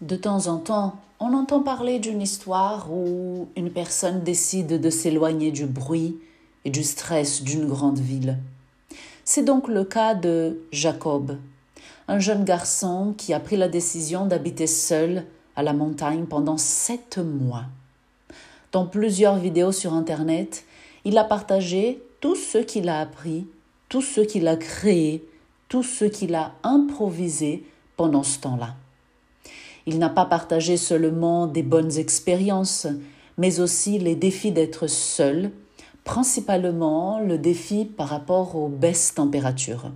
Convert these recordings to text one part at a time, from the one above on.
De temps en temps, on entend parler d'une histoire où une personne décide de s'éloigner du bruit et du stress d'une grande ville. C'est donc le cas de Jacob, un jeune garçon qui a pris la décision d'habiter seul à la montagne pendant sept mois. Dans plusieurs vidéos sur Internet, il a partagé tout ce qu'il a appris, tout ce qu'il a créé, tout ce qu'il a improvisé pendant ce temps-là. Il n'a pas partagé seulement des bonnes expériences, mais aussi les défis d'être seul, principalement le défi par rapport aux baisses températures.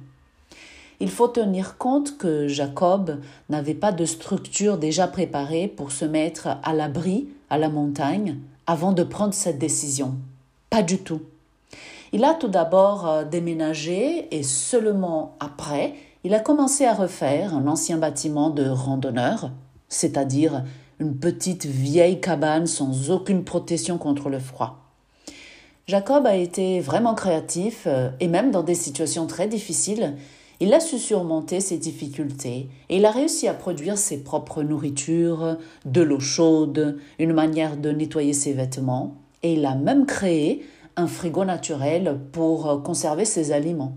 Il faut tenir compte que Jacob n'avait pas de structure déjà préparée pour se mettre à l'abri à la montagne avant de prendre cette décision. Pas du tout. Il a tout d'abord euh, déménagé et seulement après, il a commencé à refaire un ancien bâtiment de randonneur, c'est-à-dire une petite vieille cabane sans aucune protection contre le froid. Jacob a été vraiment créatif euh, et même dans des situations très difficiles, il a su surmonter ses difficultés et il a réussi à produire ses propres nourritures, de l'eau chaude, une manière de nettoyer ses vêtements et il a même créé un frigo naturel pour conserver ses aliments.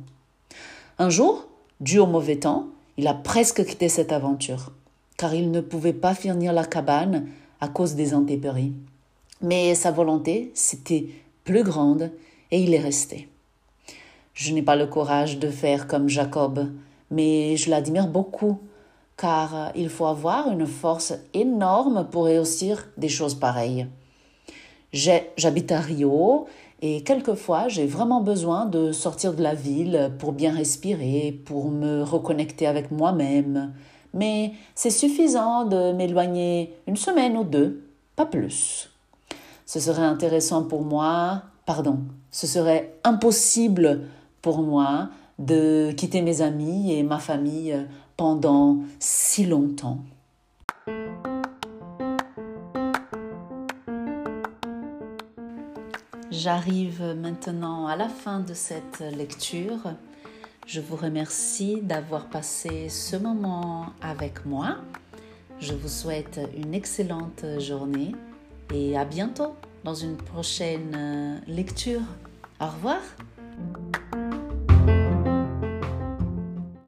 Un jour, dû au mauvais temps, il a presque quitté cette aventure car il ne pouvait pas finir la cabane à cause des intempéries. Mais sa volonté, c'était plus grande et il est resté. Je n'ai pas le courage de faire comme Jacob, mais je l'admire beaucoup, car il faut avoir une force énorme pour réussir des choses pareilles. J'habite à Rio et quelquefois j'ai vraiment besoin de sortir de la ville pour bien respirer, pour me reconnecter avec moi-même. Mais c'est suffisant de m'éloigner une semaine ou deux, pas plus. Ce serait intéressant pour moi, pardon, ce serait impossible pour moi de quitter mes amis et ma famille pendant si longtemps. J'arrive maintenant à la fin de cette lecture. Je vous remercie d'avoir passé ce moment avec moi. Je vous souhaite une excellente journée et à bientôt dans une prochaine lecture. Au revoir.